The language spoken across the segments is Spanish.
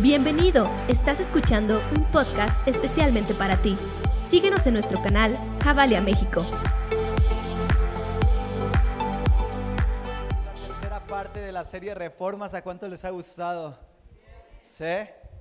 Bienvenido, estás escuchando un podcast especialmente para ti. Síguenos en nuestro canal Javalia México. La tercera parte de la serie Reformas, ¿a cuánto les ha gustado? ¿Sí?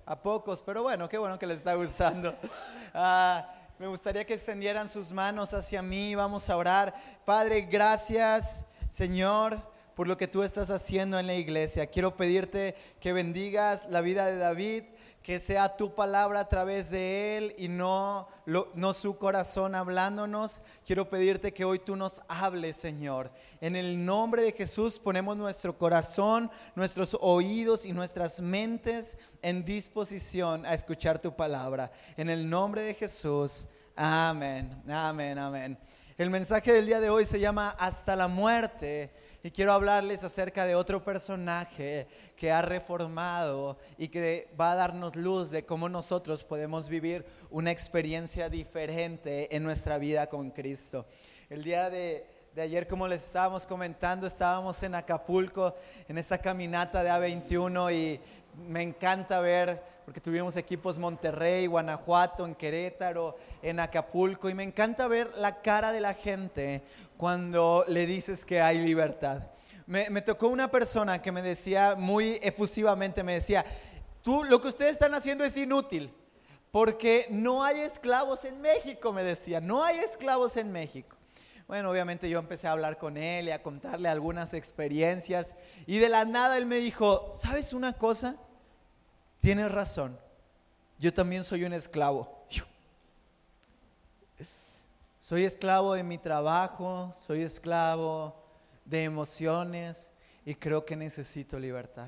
A pocos, pero bueno, qué bueno que les está gustando. Ah, me gustaría que extendieran sus manos hacia mí, vamos a orar. Padre, gracias, Señor por lo que tú estás haciendo en la iglesia. Quiero pedirte que bendigas la vida de David, que sea tu palabra a través de él y no, no su corazón hablándonos. Quiero pedirte que hoy tú nos hables, Señor. En el nombre de Jesús ponemos nuestro corazón, nuestros oídos y nuestras mentes en disposición a escuchar tu palabra. En el nombre de Jesús. Amén, amén, amén. El mensaje del día de hoy se llama Hasta la muerte y quiero hablarles acerca de otro personaje que ha reformado y que va a darnos luz de cómo nosotros podemos vivir una experiencia diferente en nuestra vida con Cristo. El día de, ayer, como les estábamos comentando, estábamos en Acapulco, en esta caminata de A21 y me encanta ver, porque tuvimos equipos Monterrey, Guanajuato, en Querétaro, en Acapulco, y me encanta ver la cara de la gente cuando le dices que hay libertad. Me, tocó una persona que me decía muy efusivamente, me decía, tú lo que ustedes están haciendo es inútil, porque no hay esclavos en México, me decía, no hay esclavos en México. Bueno, obviamente yo empecé a hablar con él y a contarle algunas experiencias y de la nada él me dijo, ¿sabes una cosa? Tienes razón, yo también soy un esclavo. Soy esclavo de mi trabajo, soy esclavo de emociones y creo que necesito libertad.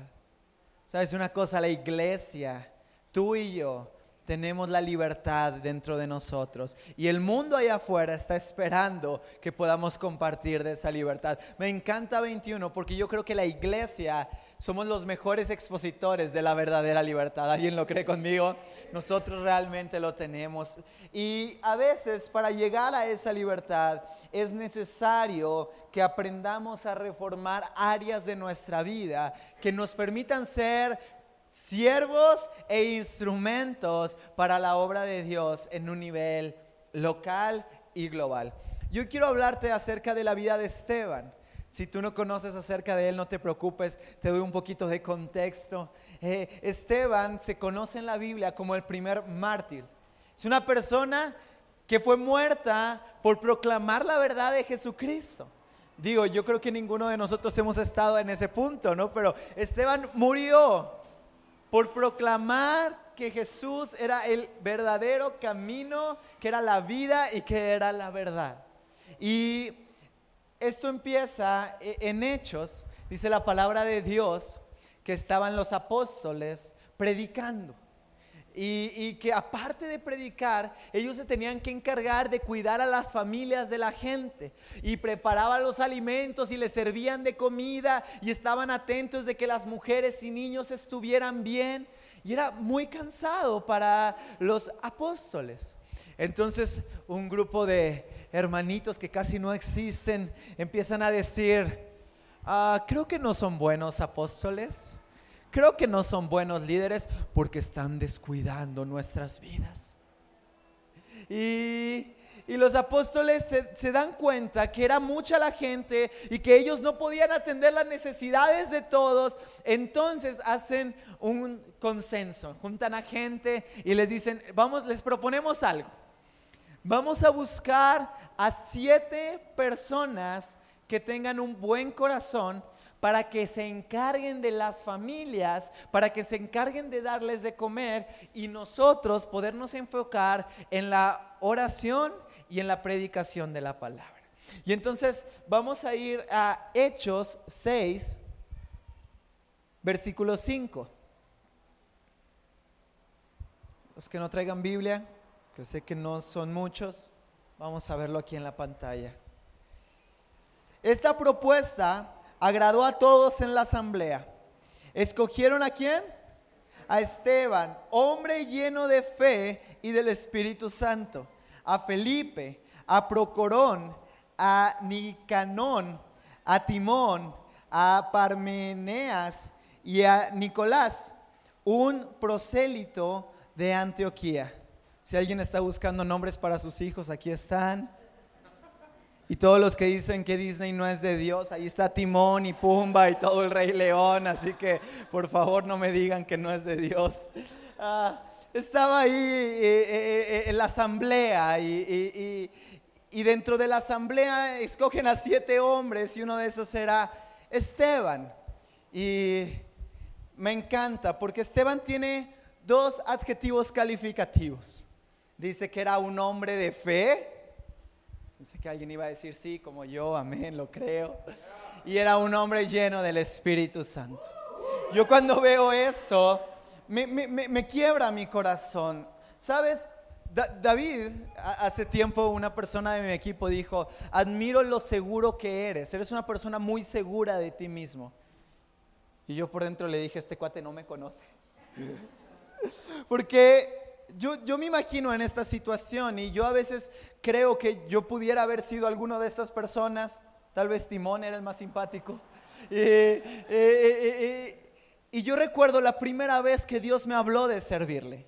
¿Sabes una cosa? La iglesia, tú y yo, tenemos la libertad dentro de nosotros y el mundo allá afuera está esperando que podamos compartir de esa libertad. Me encanta 21 porque yo creo que la iglesia somos los mejores expositores de la verdadera libertad. ¿Alguien lo cree conmigo? Nosotros realmente lo tenemos. Y a veces para llegar a esa libertad es necesario que aprendamos a reformar áreas de nuestra vida que nos permitan ser siervos e instrumentos para la obra de Dios en un nivel local y global. Yo quiero hablarte acerca de la vida de Esteban. Si tú no conoces acerca de él, no te preocupes, te doy un poquito de contexto. Eh, Esteban se conoce en la Biblia como el primer mártir. Es una persona que fue muerta por proclamar la verdad de Jesucristo. Digo, yo creo que ninguno de nosotros hemos estado en ese punto, ¿no? Pero Esteban murió por proclamar que Jesús era el verdadero camino, que era la vida y que era la verdad. Y esto empieza e, en Hechos, dice la palabra de Dios, que estaban los apóstoles predicando. Y, que aparte de predicar, ellos se tenían que encargar de cuidar a las familias de la gente. Y preparaban los alimentos y les servían de comida y estaban atentos de que las mujeres y niños estuvieran bien. Y era muy cansado para los apóstoles. Entonces un grupo de hermanitos que casi no existen empiezan a decir, ah, creo que no son buenos apóstoles Creo que no son buenos líderes porque están descuidando nuestras vidas. Y, los apóstoles se, se, dan cuenta que era mucha la gente y que ellos no podían atender las necesidades de todos. Entonces hacen un consenso, juntan a gente y les dicen, vamos, les proponemos algo. Vamos a buscar a siete personas que tengan un buen corazón para que se encarguen de las familias, para que se encarguen de darles de comer y nosotros podernos enfocar en la oración y en la predicación de la palabra. Y entonces vamos a ir a Hechos 6, versículo 5. Los que no traigan Biblia, que sé que no son muchos, vamos a verlo aquí en la pantalla. Esta propuesta agradó a todos en la asamblea. ¿Escogieron a quién? A Esteban, hombre lleno de fe y del Espíritu Santo. A Felipe, a Procorón, a Nicanón, a Timón, a Parmeneas y a Nicolás, un prosélito de Antioquía. Si alguien está buscando nombres para sus hijos, aquí están. Y todos los que dicen que Disney no es de Dios, ahí está Timón y Pumba y todo el Rey León, así que por favor no me digan que no es de Dios. Ah, estaba ahí eh, eh, eh, en la asamblea y, dentro de la asamblea escogen a siete hombres y uno de esos era Esteban. Y me encanta porque Esteban tiene dos adjetivos calificativos. Dice que era un hombre de fe. Dice que alguien iba a decir sí, como yo, amén, lo creo. Y era un hombre lleno del Espíritu Santo. Yo cuando veo esto, me, me quiebra mi corazón. ¿Sabes? David, hace tiempo una persona de mi equipo dijo, admiro lo seguro que eres, eres una persona muy segura de ti mismo. Y yo por dentro le dije, este cuate no me conoce. Porque yo, yo me imagino en esta situación y yo a veces creo que yo pudiera haber sido alguno de estas personas, tal vez Timón era el más simpático. Y yo recuerdo la primera vez que Dios me habló de servirle.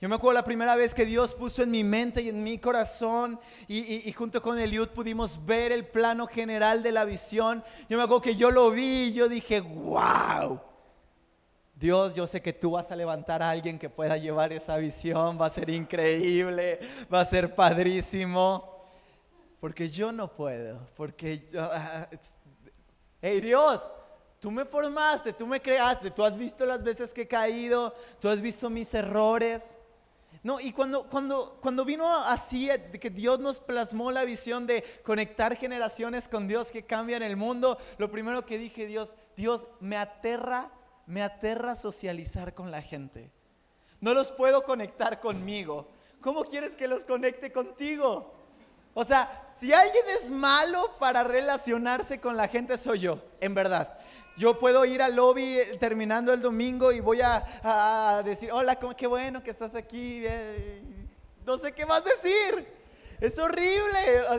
Yo me acuerdo la primera vez que Dios puso en mi mente y en mi corazón y, junto con Eliud pudimos ver el plano general de la visión. Yo me acuerdo que yo lo vi y yo dije, wow. Dios, yo sé que tú vas a levantar a alguien que pueda llevar esa visión, va a ser increíble, va a ser padrísimo, porque yo no puedo, porque, hey Dios, tú me formaste, tú me creaste, tú has visto las veces que he caído, tú has visto mis errores, no, y cuando, cuando, cuando vino así, de que Dios nos plasmó la visión de conectar generaciones con Dios que cambian el mundo, lo primero que dije, Dios, Dios, me aterra, me aterra socializar con la gente. No los puedo conectar conmigo. ¿Cómo quieres que los conecte contigo? O sea, si alguien es malo para relacionarse con la gente, soy yo, en verdad. Yo puedo ir al lobby eh, terminando el domingo y voy a, decir, hola, qué bueno que estás aquí. Eh, no sé qué más decir. Es horrible,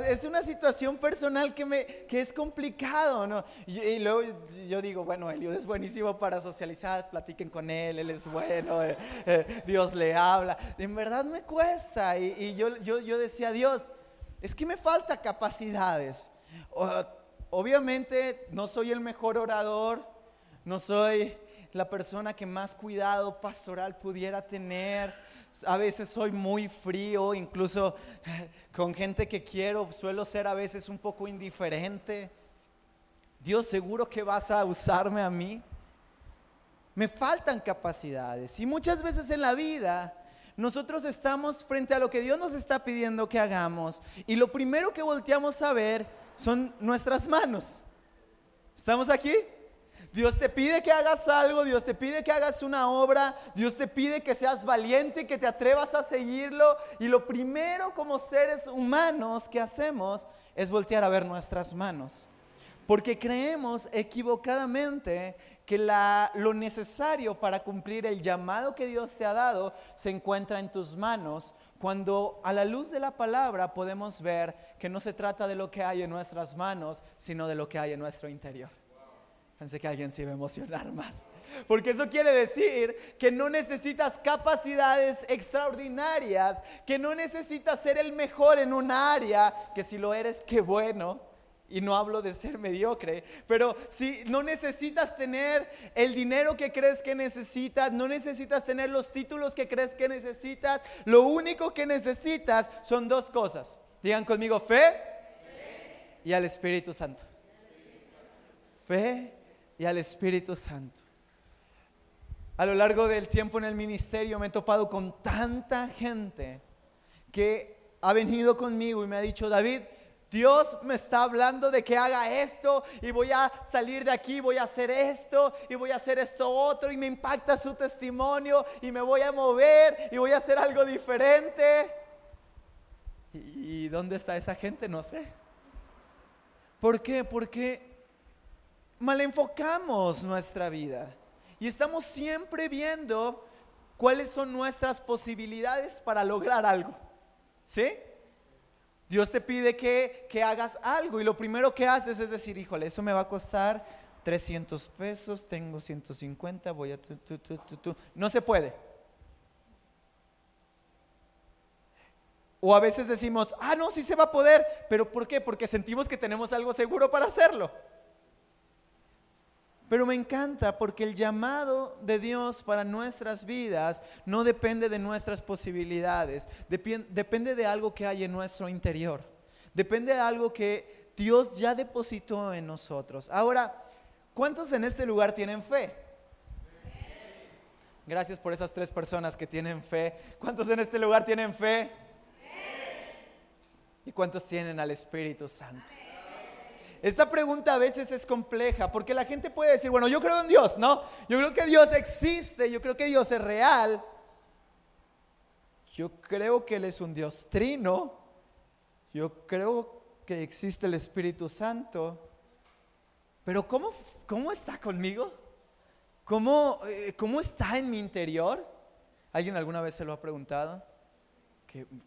es una situación personal que, me, que es complicado, ¿no? Y, luego yo digo, bueno, Eliud es buenísimo para socializar, platiquen con él, él es bueno, eh, Dios le habla. En verdad me cuesta y, yo, yo, yo, decía, Dios, es que me falta capacidades. Obviamente no soy el mejor orador, no soy la persona que más cuidado pastoral pudiera tener. A veces soy muy frío, incluso con gente que quiero suelo ser a veces un poco indiferente. Dios, seguro que vas a usarme a mí. Me faltan capacidades y muchas veces en la vida nosotros estamos frente a lo que Dios nos está pidiendo que hagamos y lo primero que volteamos a ver son nuestras manos. ¿Estamos aquí? Dios te pide que hagas algo, Dios te pide que hagas una obra, Dios te pide que seas valiente, que te atrevas a seguirlo. Y lo primero como seres humanos que hacemos es voltear a ver nuestras manos. Porque creemos equivocadamente que lo necesario para cumplir el llamado que Dios te ha dado se encuentra en tus manos, cuando a la luz de la palabra podemos ver que no se trata de lo que hay en nuestras manos, sino de lo que hay en nuestro interior. Pensé que alguien se iba a emocionar más. Porque eso quiere decir que no necesitas capacidades extraordinarias, que no necesitas ser el mejor en un área, que si lo eres, qué bueno y no hablo de ser mediocre, pero si no necesitas tener el dinero que crees que necesitas, no necesitas tener los títulos que crees que necesitas, lo único que necesitas son dos cosas. Digan conmigo fe, y al Espíritu Santo. Fe y al Espíritu Santo. A lo largo del tiempo en el ministerio me he topado con tanta gente que ha venido conmigo y me ha dicho, David, Dios me está hablando de que haga esto y voy a salir de aquí, voy a hacer esto y voy a hacer esto otro y me impacta su testimonio y me voy a mover y voy a hacer algo diferente. ¿Y dónde está esa gente? No sé. ¿Por qué? Porque mal enfocamos nuestra vida y estamos siempre viendo cuáles son nuestras posibilidades para lograr algo. ¿Sí? Dios te pide que, hagas algo y lo primero que haces es decir, híjole, eso me va a costar 300 pesos, tengo 150, voy a... Tu, tu, tu. No se puede. O a veces decimos, ah, no, sí se va a poder, pero ¿por qué? Porque sentimos que tenemos algo seguro para hacerlo. Pero me encanta porque el llamado de Dios para nuestras vidas no depende de nuestras posibilidades, depende de algo que hay en nuestro interior, depende de algo que Dios ya depositó en nosotros. Ahora, ¿cuántos en este lugar tienen fe? Gracias por esas tres personas que tienen fe. ¿Cuántos en este lugar tienen fe? ¿Y cuántos tienen al Espíritu Santo? Esta pregunta a veces es compleja porque la gente puede decir, bueno, yo creo en Dios, ¿no? Yo creo que Dios existe, yo creo que Dios es real. Yo creo que Él es un Dios trino. Yo creo que existe el Espíritu Santo. Pero ¿cómo, cómo está conmigo? ¿Cómo, eh, ¿Cómo está en mi interior? ¿Alguien alguna vez se lo ha preguntado?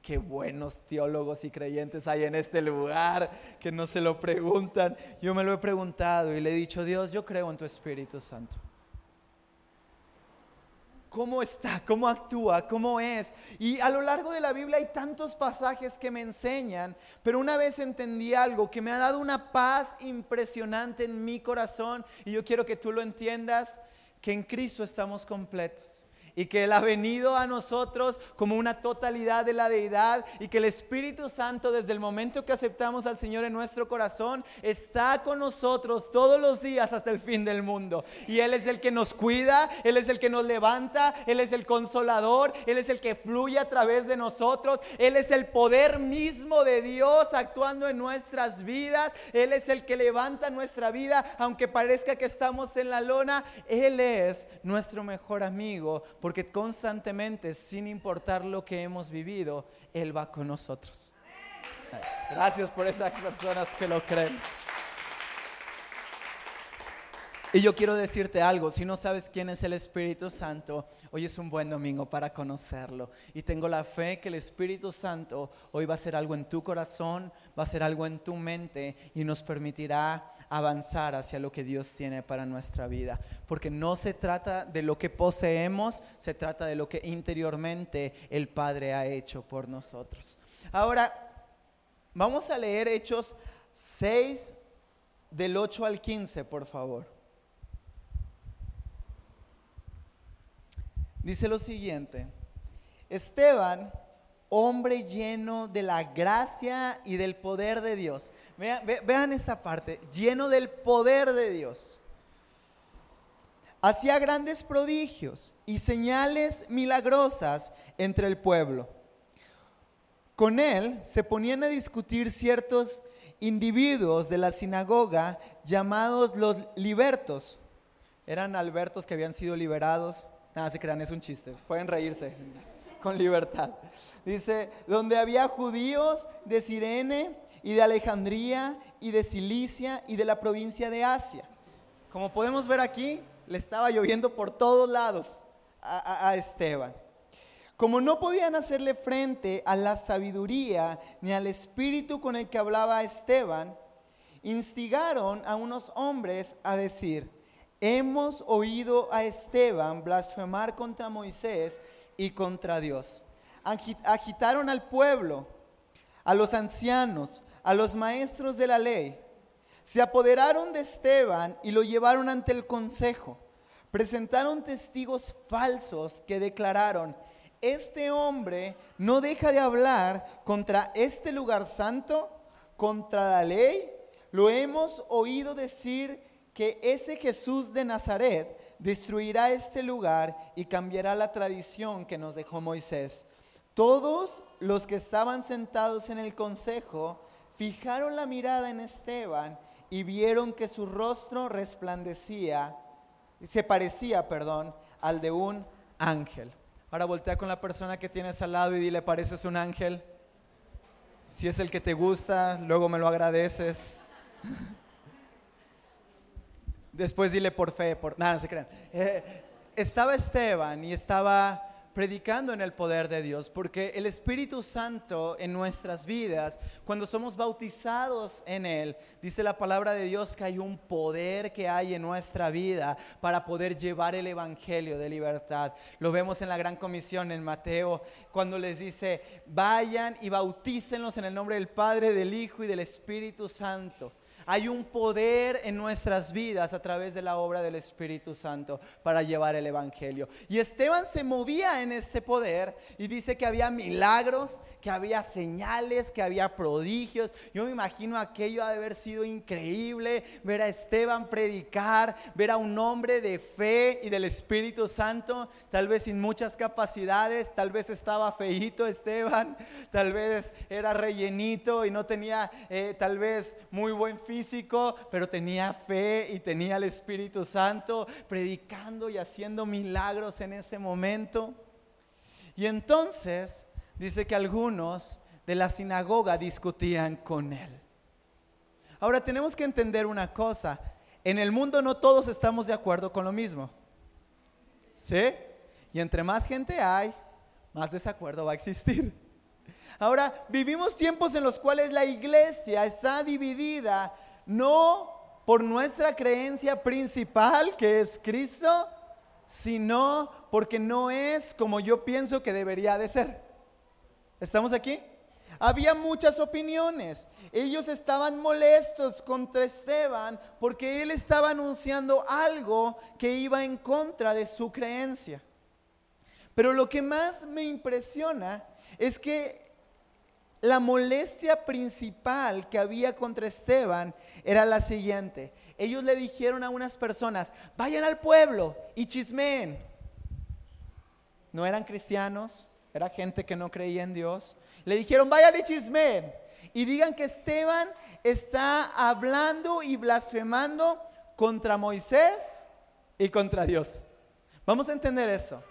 Qué, buenos teólogos y creyentes hay en este lugar que no se lo preguntan. Yo me lo he preguntado y le he dicho, Dios, yo creo en tu Espíritu Santo. ¿Cómo está? ¿Cómo actúa? ¿Cómo es? Y a lo largo de la Biblia hay tantos pasajes que me enseñan, pero una vez entendí algo que me ha dado una paz impresionante en mi corazón y yo quiero que tú lo entiendas, que en Cristo estamos completos y que Él ha venido a nosotros como una totalidad de la deidad y que el Espíritu Santo desde el momento que aceptamos al Señor en nuestro corazón está con nosotros todos los días hasta el fin del mundo. Y Él es el que nos cuida, Él es el que nos levanta, Él es el consolador, Él es el que fluye a través de nosotros, Él es el poder mismo de Dios actuando en nuestras vidas, Él es el que levanta nuestra vida aunque parezca que estamos en la lona, Él es nuestro mejor amigo porque constantemente, sin importar lo que hemos vivido, Él va con nosotros. Gracias por esas personas que lo creen. Y yo quiero decirte algo, si no sabes quién es el Espíritu Santo, hoy es un buen domingo para conocerlo. Y tengo la fe que el Espíritu Santo hoy va a hacer algo en tu corazón, va a hacer algo en tu mente y nos permitirá avanzar hacia lo que Dios tiene para nuestra vida. Porque no se trata de lo que poseemos, se trata de lo que interiormente el Padre ha hecho por nosotros. Ahora, vamos a leer Hechos 6 del 8 al 15, por favor. Dice lo siguiente, Esteban hombre lleno de la gracia y del poder de Dios. Vean, esta parte, lleno del poder de Dios. Hacía grandes prodigios y señales milagrosas entre el pueblo. Con él se ponían a discutir ciertos individuos de la sinagoga llamados los libertos. Eran albertos que habían sido liberados. Nada, se crean, es un chiste. Pueden reírse con libertad. Dice, donde había judíos de Sirene y de Alejandría y de Cilicia y de la provincia de Asia. Como podemos ver aquí, le estaba lloviendo por todos lados a, a Esteban. Como no podían hacerle frente a la sabiduría ni al espíritu con el que hablaba Esteban, instigaron a unos hombres a decir, hemos oído a Esteban blasfemar contra Moisés y contra Dios. Agitaron al pueblo, a los ancianos, a los maestros de la ley. Se apoderaron de Esteban y lo llevaron ante el consejo. Presentaron testigos falsos que declararon, este hombre no deja de hablar contra este lugar santo, contra la ley. Lo hemos oído decir que ese Jesús de Nazaret destruirá este lugar y cambiará la tradición que nos dejó Moisés. Todos los que estaban sentados en el consejo fijaron la mirada en Esteban y vieron que su rostro resplandecía, se parecía, perdón, al de un ángel. Ahora voltea con la persona que tienes al lado y dile, ¿pareces un ángel? Si es el que te gusta, luego me lo agradeces. Después dile por fe, por nada, se crean. Eh, estaba Esteban y estaba predicando en el poder de Dios, porque el Espíritu Santo en nuestras vidas, cuando somos bautizados en Él, dice la palabra de Dios que hay un poder que hay en nuestra vida para poder llevar el Evangelio de libertad. Lo vemos en la gran comisión en Mateo, cuando les dice, vayan y bautícenlos en el nombre del Padre, del Hijo y del Espíritu Santo. Hay un poder en nuestras vidas a través de la obra del Espíritu Santo para llevar el Evangelio. Y Esteban se movía en este poder y dice que había milagros, que había señales, que había prodigios. Yo me imagino aquello de haber sido increíble, ver a Esteban predicar, ver a un hombre de fe y del Espíritu Santo, tal vez sin muchas capacidades, tal vez estaba feíto Esteban, tal vez era rellenito y no tenía eh, tal vez muy buen físico, pero tenía fe y tenía el Espíritu Santo predicando y haciendo milagros en ese momento. Y entonces dice que algunos de la sinagoga discutían con él. Ahora tenemos que entender una cosa, en el mundo no todos estamos de acuerdo con lo mismo. ¿Sí? Y entre más gente hay, más desacuerdo va a existir. Ahora, vivimos tiempos en los cuales la iglesia está dividida no por nuestra creencia principal, que es Cristo, sino porque no es como yo pienso que debería de ser. ¿Estamos aquí? Había muchas opiniones. Ellos estaban molestos contra Esteban porque él estaba anunciando algo que iba en contra de su creencia. Pero lo que más me impresiona es que la molestia principal que había contra Esteban era la siguiente. Ellos le dijeron a unas personas, vayan al pueblo y chismeen. No eran cristianos, era gente que no creía en Dios. Le dijeron, vayan y chismeen. Y digan que Esteban está hablando y blasfemando contra Moisés y contra Dios. Vamos a entender eso.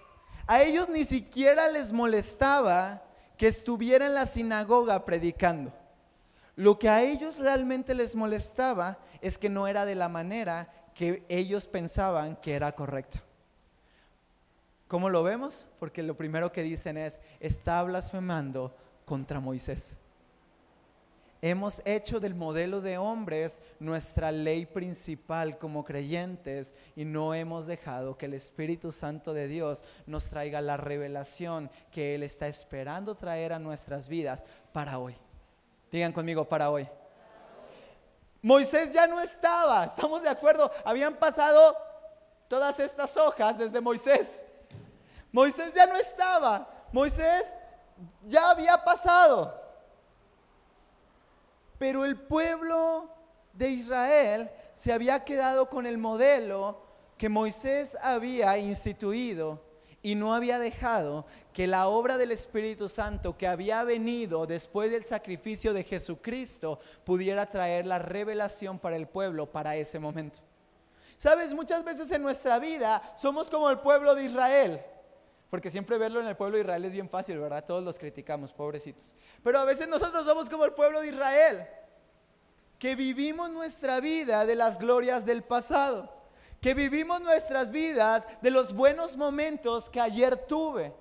A ellos ni siquiera les molestaba que estuviera en la sinagoga predicando. Lo que a ellos realmente les molestaba es que no era de la manera que ellos pensaban que era correcto. ¿Cómo lo vemos? Porque lo primero que dicen es, está blasfemando contra Moisés. Hemos hecho del modelo de hombres nuestra ley principal como creyentes y no hemos dejado que el Espíritu Santo de Dios nos traiga la revelación que Él está esperando traer a nuestras vidas para hoy. Digan conmigo, para hoy. Moisés ya no estaba, estamos de acuerdo, habían pasado todas estas hojas desde Moisés. Moisés ya no estaba, Moisés ya había pasado. Pero el pueblo de Israel se había quedado con el modelo que Moisés había instituido y no había dejado que la obra del Espíritu Santo que había venido después del sacrificio de Jesucristo pudiera traer la revelación para el pueblo para ese momento. Sabes, muchas veces en nuestra vida somos como el pueblo de Israel. Porque siempre verlo en el pueblo de Israel es bien fácil, ¿verdad? Todos los criticamos, pobrecitos. Pero a veces nosotros somos como el pueblo de Israel, que vivimos nuestra vida de las glorias del pasado, que vivimos nuestras vidas de los buenos momentos que ayer tuve.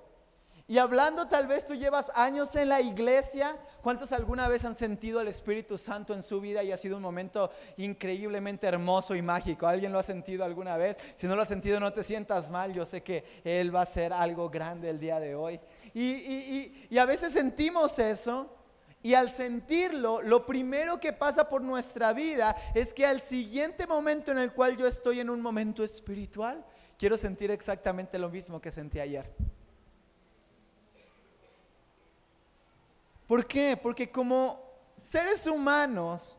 Y hablando, tal vez tú llevas años en la iglesia. ¿Cuántos alguna vez han sentido el Espíritu Santo en su vida y ha sido un momento increíblemente hermoso y mágico? ¿Alguien lo ha sentido alguna vez? Si no lo has sentido, no te sientas mal. Yo sé que Él va a hacer algo grande el día de hoy. Y, y a veces sentimos eso. Y al sentirlo, lo primero que pasa por nuestra vida es que al siguiente momento en el cual yo estoy en un momento espiritual, quiero sentir exactamente lo mismo que sentí ayer. ¿Por qué? Porque como seres humanos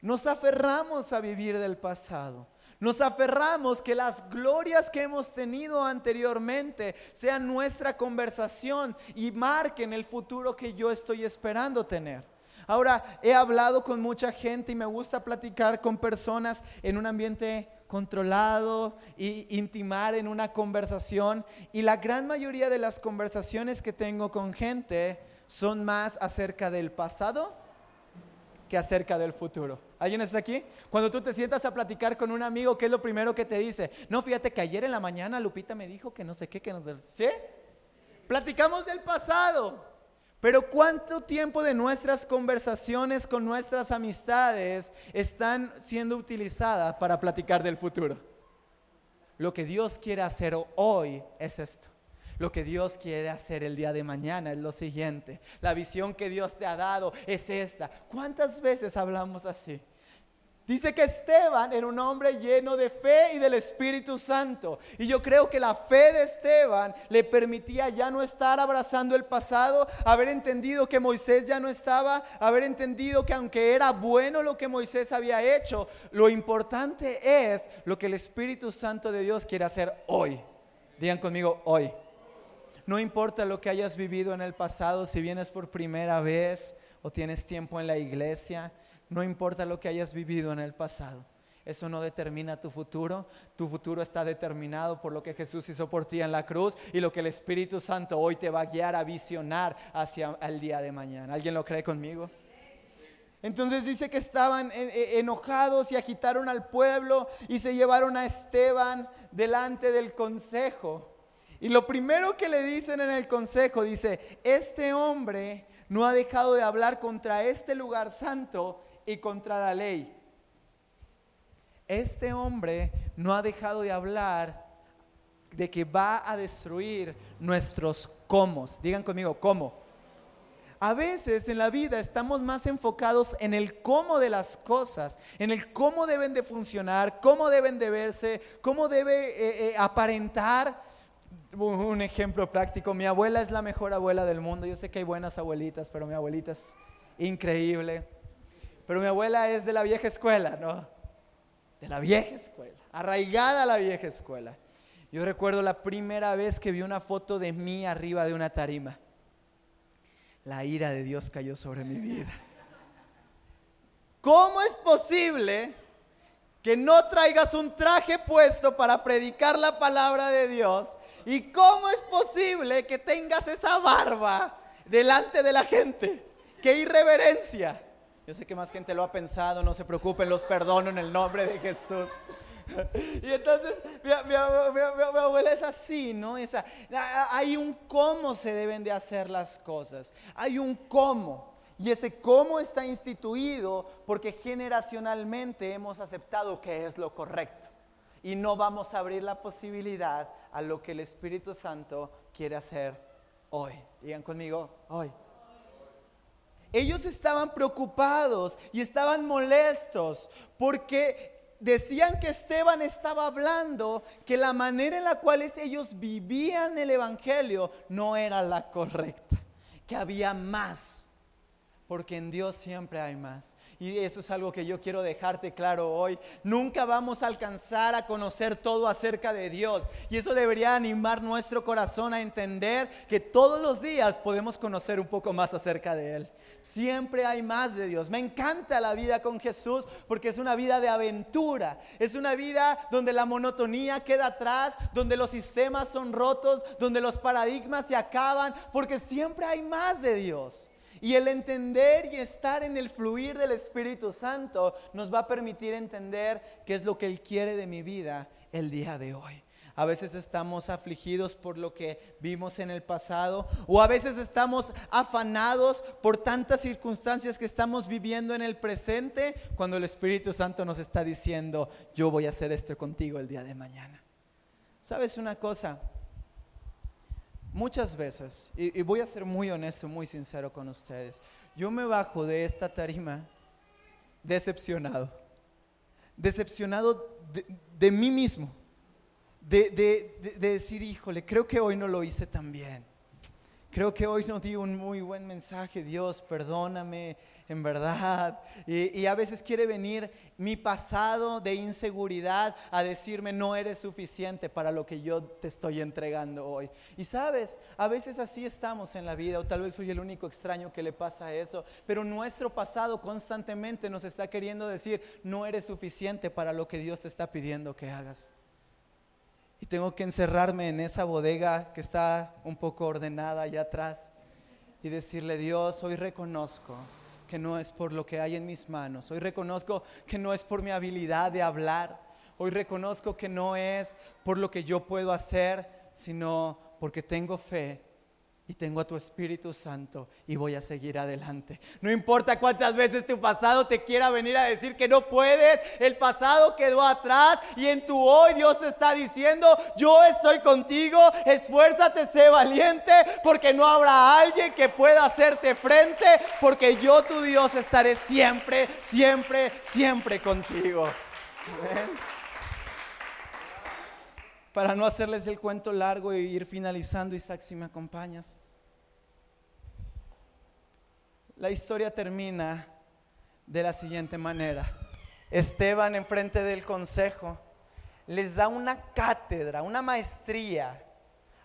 nos aferramos a vivir del pasado. Nos aferramos que las glorias que hemos tenido anteriormente sean nuestra conversación y marquen el futuro que yo estoy esperando tener. Ahora, he hablado con mucha gente y me gusta platicar con personas en un ambiente controlado e intimar en una conversación. Y la gran mayoría de las conversaciones que tengo con gente son más acerca del pasado que acerca del futuro. ¿Alguien está aquí? Cuando tú te sientas a platicar con un amigo, ¿qué es lo primero que te dice? No, fíjate que ayer en la mañana Lupita me dijo que no sé qué, que no sé. ¿Sí? platicamos del pasado, pero ¿cuánto tiempo de nuestras conversaciones con nuestras amistades están siendo utilizadas para platicar del futuro? Lo que Dios quiere hacer hoy es esto. Lo que Dios quiere hacer el día de mañana es lo siguiente. La visión que Dios te ha dado es esta. ¿Cuántas veces hablamos así? Dice que Esteban era un hombre lleno de fe y del Espíritu Santo. Y yo creo que la fe de Esteban le permitía ya no estar abrazando el pasado, haber entendido que Moisés ya no estaba, haber entendido que aunque era bueno lo que Moisés había hecho, lo importante es lo que el Espíritu Santo de Dios quiere hacer hoy. Digan conmigo, hoy. No importa lo que hayas vivido en el pasado, si vienes por primera vez o tienes tiempo en la iglesia no importa lo que hayas vivido en el pasado. Eso no determina tu futuro. Tu futuro está determinado por lo que Jesús hizo por ti en la cruz y lo que el Espíritu Santo hoy te va a guiar a visionar hacia el día de mañana. ¿Alguien lo cree conmigo? Entonces dice que estaban enojados y agitaron al pueblo y se llevaron a Esteban delante del consejo. Y lo primero que le dicen en el consejo dice, este hombre no ha dejado de hablar contra este lugar santo y contra la ley. Este hombre no ha dejado de hablar de que va a destruir nuestros cómo. Digan conmigo, ¿cómo? A veces en la vida estamos más enfocados en el cómo de las cosas, en el cómo deben de funcionar, cómo deben de verse, cómo debe eh, eh, aparentar. Un ejemplo práctico, mi abuela es la mejor abuela del mundo. Yo sé que hay buenas abuelitas, pero mi abuelita es increíble. Pero mi abuela es de la vieja escuela, ¿no? De la vieja escuela, arraigada a la vieja escuela. Yo recuerdo la primera vez que vi una foto de mí arriba de una tarima. La ira de Dios cayó sobre mi vida. ¿Cómo es posible que no traigas un traje puesto para predicar la palabra de Dios? ¿Y cómo es posible que tengas esa barba delante de la gente? ¡Qué irreverencia! Yo sé que más gente lo ha pensado, no se preocupen, los perdono en el nombre de Jesús. Y entonces mi, abuela es así, ¿no? Esa, hay un cómo se deben de hacer las cosas, hay un cómo. Y ese cómo está instituido porque generacionalmente hemos aceptado que es lo correcto. Y no vamos a abrir la posibilidad a lo que el Espíritu Santo quiere hacer hoy. Digan conmigo, hoy. Ellos estaban preocupados y estaban molestos porque decían que Esteban estaba hablando que la manera en la cual ellos vivían el Evangelio no era la correcta, que había más porque en Dios siempre hay más. Y eso es algo que yo quiero dejarte claro hoy. Nunca vamos a alcanzar a conocer todo acerca de Dios. Y eso debería animar nuestro corazón a entender que todos los días podemos conocer un poco más acerca de Él. Siempre hay más de Dios. Me encanta la vida con Jesús porque es una vida de aventura. Es una vida donde la monotonía queda atrás, donde los sistemas son rotos, donde los paradigmas se acaban, porque siempre hay más de Dios. Y el entender y estar en el fluir del Espíritu Santo nos va a permitir entender qué es lo que Él quiere de mi vida el día de hoy. A veces estamos afligidos por lo que vimos en el pasado o a veces estamos afanados por tantas circunstancias que estamos viviendo en el presente cuando el Espíritu Santo nos está diciendo, yo voy a hacer esto contigo el día de mañana. ¿Sabes una cosa? Muchas veces, y, voy a ser muy honesto, muy sincero con ustedes, yo me bajo de esta tarima decepcionado, decepcionado de, mí mismo, de, de, decir, híjole, creo que hoy no lo hice tan bien. Creo que hoy no di un muy buen mensaje, Dios, perdóname, en verdad. Y, a veces quiere venir mi pasado de inseguridad a decirme, no eres suficiente para lo que yo te estoy entregando hoy. Y sabes, a veces así estamos en la vida, o tal vez soy el único extraño que le pasa eso, pero nuestro pasado constantemente nos está queriendo decir, no eres suficiente para lo que Dios te está pidiendo que hagas y tengo que encerrarme en esa bodega que está un poco ordenada allá atrás y decirle, Dios, hoy reconozco que no es por lo que hay en mis manos, hoy reconozco que no es por mi habilidad de hablar, hoy reconozco que no es por lo que yo puedo hacer, sino porque tengo fe y tengo a tu Espíritu Santo y voy a seguir adelante. No importa cuántas veces tu pasado te quiera venir a decir que no puedes, el pasado quedó atrás y en tu hoy Dios te está diciendo, yo estoy contigo, esfuérzate, sé valiente, porque no habrá alguien que pueda hacerte frente, porque yo tu Dios estaré siempre, siempre, siempre contigo. Para no hacerles el cuento largo y ir finalizando, Isaac, si me acompañas. La historia termina de la siguiente manera. Esteban, enfrente del consejo, les da una cátedra, una maestría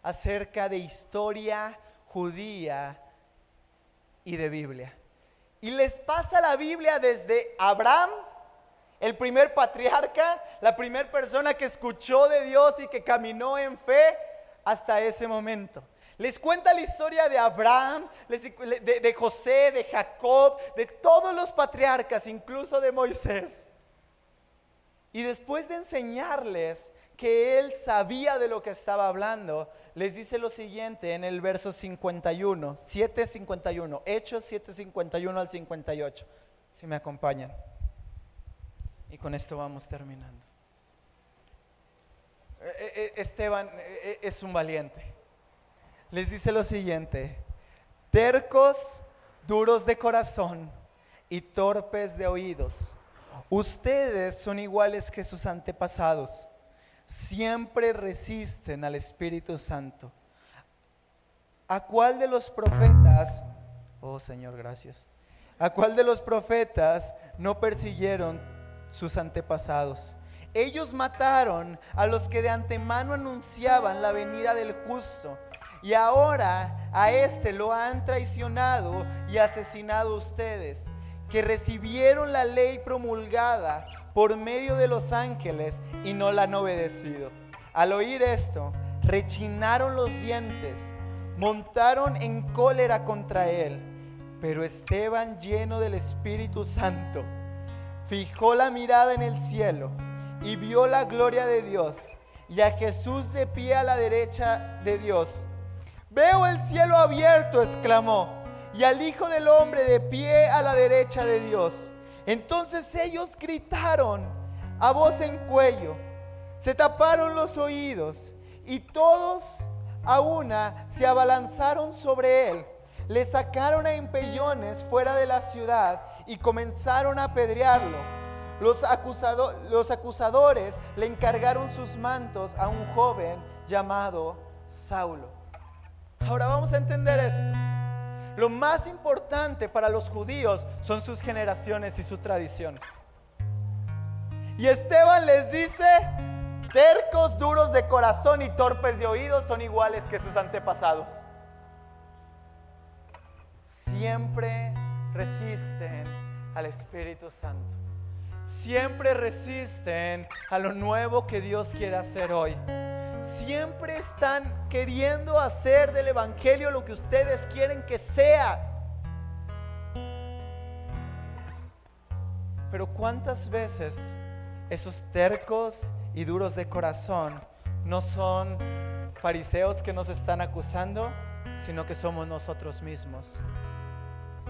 acerca de historia judía y de Biblia. Y les pasa la Biblia desde Abraham el primer patriarca, la primera persona que escuchó de Dios y que caminó en fe hasta ese momento. Les cuenta la historia de Abraham, de, José, de Jacob, de todos los patriarcas, incluso de Moisés. Y después de enseñarles que él sabía de lo que estaba hablando, les dice lo siguiente en el verso 51, 7.51, Hechos 7.51 al 58, si me acompañan. Y con esto vamos terminando. Eh, eh, eh, Esteban es un valiente. Les dice lo siguiente, tercos, duros de corazón y torpes de oídos. Ustedes son iguales que sus antepasados. Siempre resisten al Espíritu Santo. ¿A cuál de los profetas, oh Señor, gracias, a cuál de los profetas no persiguieron sus antepasados. Ellos mataron a los que de antemano anunciaban la venida del justo. Y ahora a este lo han traicionado y asesinado ustedes, que recibieron la ley promulgada por medio de los ángeles y no la han obedecido. Al oír esto, rechinaron los dientes, montaron en cólera contra él. Pero Esteban, lleno del Espíritu Santo, fijó la mirada en el cielo y vio la gloria de Dios y a Jesús de pie a la derecha de Dios. Veo el cielo abierto, exclamó, y al Hijo del Hombre de pie a la derecha de Dios. Entonces ellos gritaron a voz en cuello, se taparon los oídos y todos a una se abalanzaron sobre él le sacaron a empellones fuera de la ciudad y comenzaron a apedrearlo. Los, los acusadores le encargaron sus mantos a un joven llamado Saulo. Ahora vamos a entender esto. Lo más importante para los judíos son sus generaciones y sus tradiciones. Y Esteban les dice, tercos, duros de corazón y torpes de oídos son iguales que sus antepasados siempre resisten al Espíritu Santo. Siempre resisten a lo nuevo que Dios quiere hacer hoy. Siempre están queriendo hacer del Evangelio lo que ustedes quieren que sea. Pero ¿cuántas veces esos tercos y duros de corazón no son fariseos que nos están acusando, sino que somos nosotros mismos?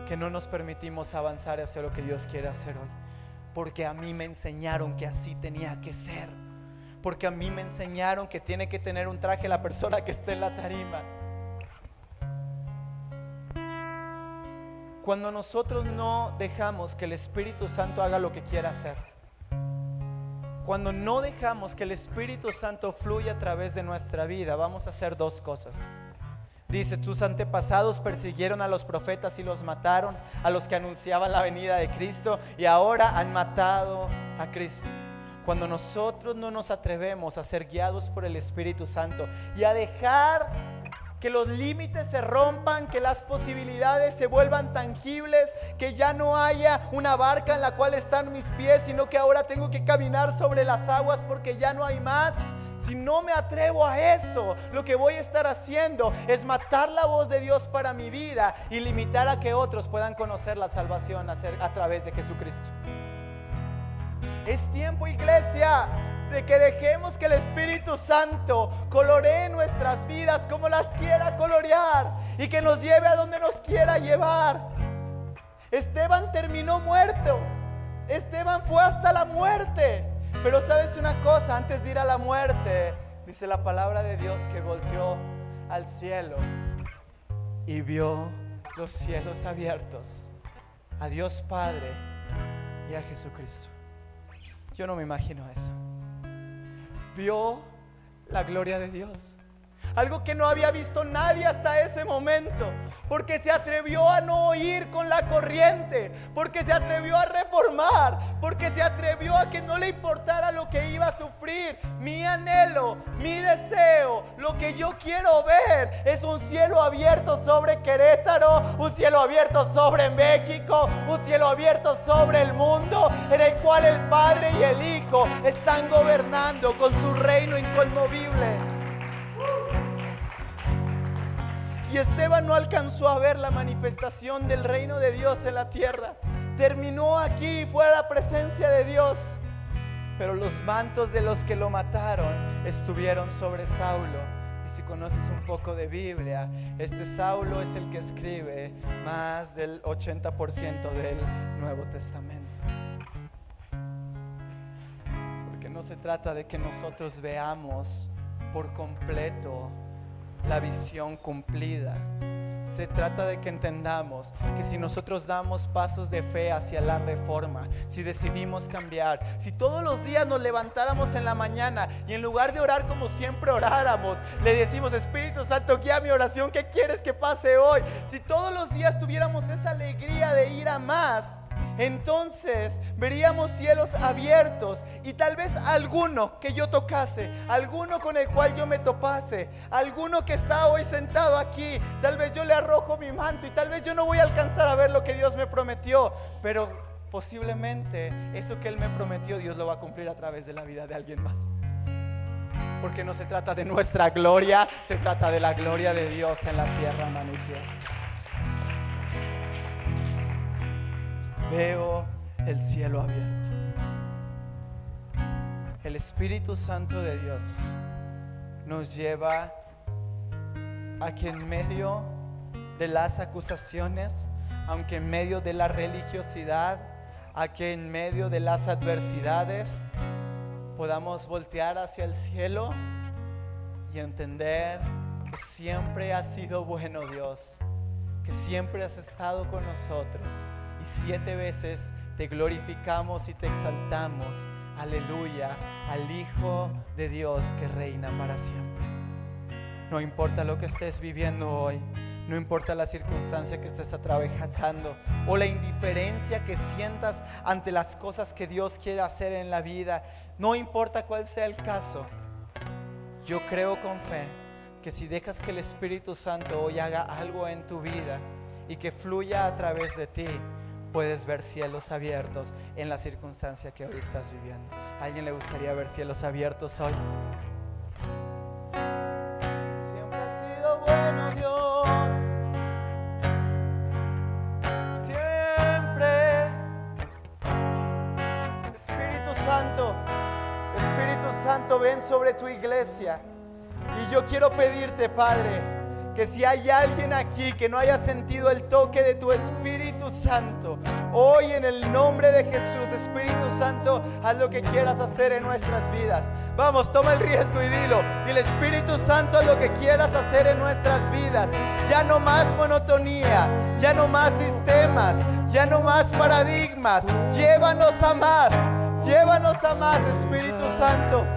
que no nos permitimos avanzar hacia lo que Dios quiere hacer hoy. Porque a mí me enseñaron que así tenía que ser. Porque a mí me enseñaron que tiene que tener un traje la persona que esté en la tarima. Cuando nosotros no dejamos que el Espíritu Santo haga lo que quiera hacer. Cuando no dejamos que el Espíritu Santo fluya a través de nuestra vida, vamos a hacer dos cosas. Dice, tus antepasados persiguieron a los profetas y los mataron, a los que anunciaban la venida de Cristo, y ahora han matado a Cristo. Cuando nosotros no nos atrevemos a ser guiados por el Espíritu Santo y a dejar que los límites se rompan, que las posibilidades se vuelvan tangibles, que ya no haya una barca en la cual están mis pies, sino que ahora tengo que caminar sobre las aguas porque ya no hay más si no me atrevo a eso, lo que voy a estar haciendo es matar la voz de Dios para mi vida y limitar a que otros puedan conocer la salvación a, través de Jesucristo. Es tiempo, iglesia, de que dejemos que el Espíritu Santo coloree nuestras vidas como las quiera colorear y que nos lleve a donde nos quiera llevar. Esteban terminó muerto. Esteban fue hasta la muerte. Pero sabes una cosa, antes de ir a la muerte, dice la palabra de Dios que volteó al cielo y vio los cielos abiertos, a Dios Padre y a Jesucristo. Yo no me imagino eso. Vio la gloria de Dios algo que no había visto nadie hasta ese momento, porque se atrevió a no ir con la corriente, porque se atrevió a reformar, porque se atrevió a que no le importara lo que iba a sufrir. Mi anhelo, mi deseo, lo que yo quiero ver es un cielo abierto sobre Querétaro, un cielo abierto sobre México, un cielo abierto sobre el mundo, en el cual el Padre y el Hijo están gobernando con su reino inconmovible. Y Esteban no alcanzó a ver la manifestación del reino de Dios en la tierra. Terminó aquí, fue a la presencia de Dios. Pero los mantos de los que lo mataron estuvieron sobre Saulo. Y si conoces un poco de Biblia, este Saulo es el que escribe más del 80% del Nuevo Testamento. Porque no se trata de que nosotros veamos por completo la visión cumplida. Se trata de que entendamos que si nosotros damos pasos de fe hacia la reforma, si decidimos cambiar, si todos los días nos levantáramos en la mañana y en lugar de orar como siempre oráramos, le decimos, Espíritu Santo, guía mi oración, ¿qué quieres que pase hoy? Si todos los días tuviéramos esa alegría de ir a más, entonces veríamos cielos abiertos y tal vez alguno que yo tocase, alguno con el cual yo me topase, alguno que está hoy sentado aquí, tal vez yo le arrojo mi manto y tal vez yo no voy a alcanzar a ver lo que Dios me prometió, pero posiblemente eso que Él me prometió Dios lo va a cumplir a través de la vida de alguien más. Porque no se trata de nuestra gloria, se trata de la gloria de Dios en la tierra manifiesta. Veo el cielo abierto. El Espíritu Santo de Dios nos lleva a que en medio de las acusaciones, aunque en medio de la religiosidad, a que en medio de las adversidades podamos voltear hacia el cielo y entender que siempre ha sido bueno Dios, que siempre has estado con nosotros siete veces te glorificamos y te exaltamos. Aleluya al Hijo de Dios que reina para siempre. No importa lo que estés viviendo hoy, no importa la circunstancia que estés atravesando o la indiferencia que sientas ante las cosas que Dios quiere hacer en la vida, no importa cuál sea el caso. Yo creo con fe que si dejas que el Espíritu Santo hoy haga algo en tu vida y que fluya a través de ti, puedes ver cielos abiertos en la circunstancia que hoy estás viviendo. ¿A alguien le gustaría ver cielos abiertos hoy? Siempre ha sido bueno Dios. Siempre. Espíritu Santo, Espíritu Santo, ven sobre tu iglesia. Y yo quiero pedirte, Padre, que si hay alguien aquí que no haya sentido el toque de tu Espíritu Santo, hoy en el nombre de Jesús, Espíritu Santo, haz lo que quieras hacer en nuestras vidas. Vamos, toma el riesgo y dilo. Y el Espíritu Santo, haz lo que quieras hacer en nuestras vidas. Ya no más monotonía, ya no más sistemas, ya no más paradigmas. Llévanos a más, llévanos a más, Espíritu Santo.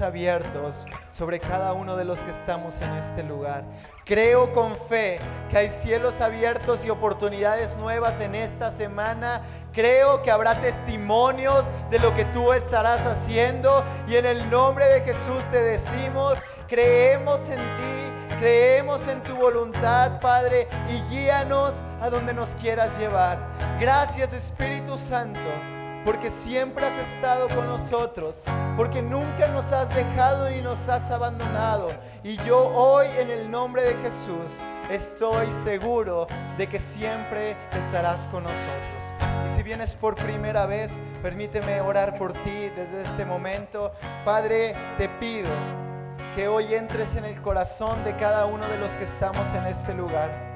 Abiertos sobre cada uno de los que estamos en este lugar. Creo con fe que hay cielos abiertos y oportunidades nuevas en esta semana. Creo que habrá testimonios de lo que tú estarás haciendo. Y en el nombre de Jesús te decimos, creemos en ti, creemos en tu voluntad, Padre, y guíanos a donde nos quieras llevar. Gracias Espíritu Santo porque siempre has estado con nosotros, porque nunca nos has dejado ni nos has abandonado. Y yo hoy en el nombre de Jesús estoy seguro de que siempre estarás con nosotros. Y si vienes por primera vez, permíteme orar por ti desde este momento. Padre, te pido que hoy entres en el corazón de cada uno de los que estamos en este lugar.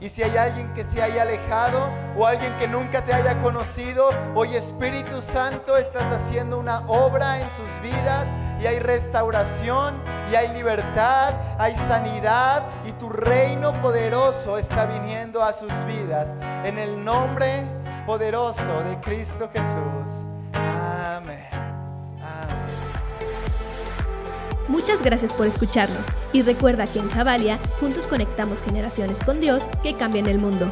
Y si hay alguien que se haya alejado o alguien que nunca te haya conocido, hoy Espíritu Santo estás haciendo una obra en sus vidas y hay restauración y hay libertad, hay sanidad y tu reino poderoso está viniendo a sus vidas. En el nombre poderoso de Cristo Jesús. Amén. Muchas gracias por escucharnos y recuerda que en Javalia juntos conectamos generaciones con Dios que cambian el mundo.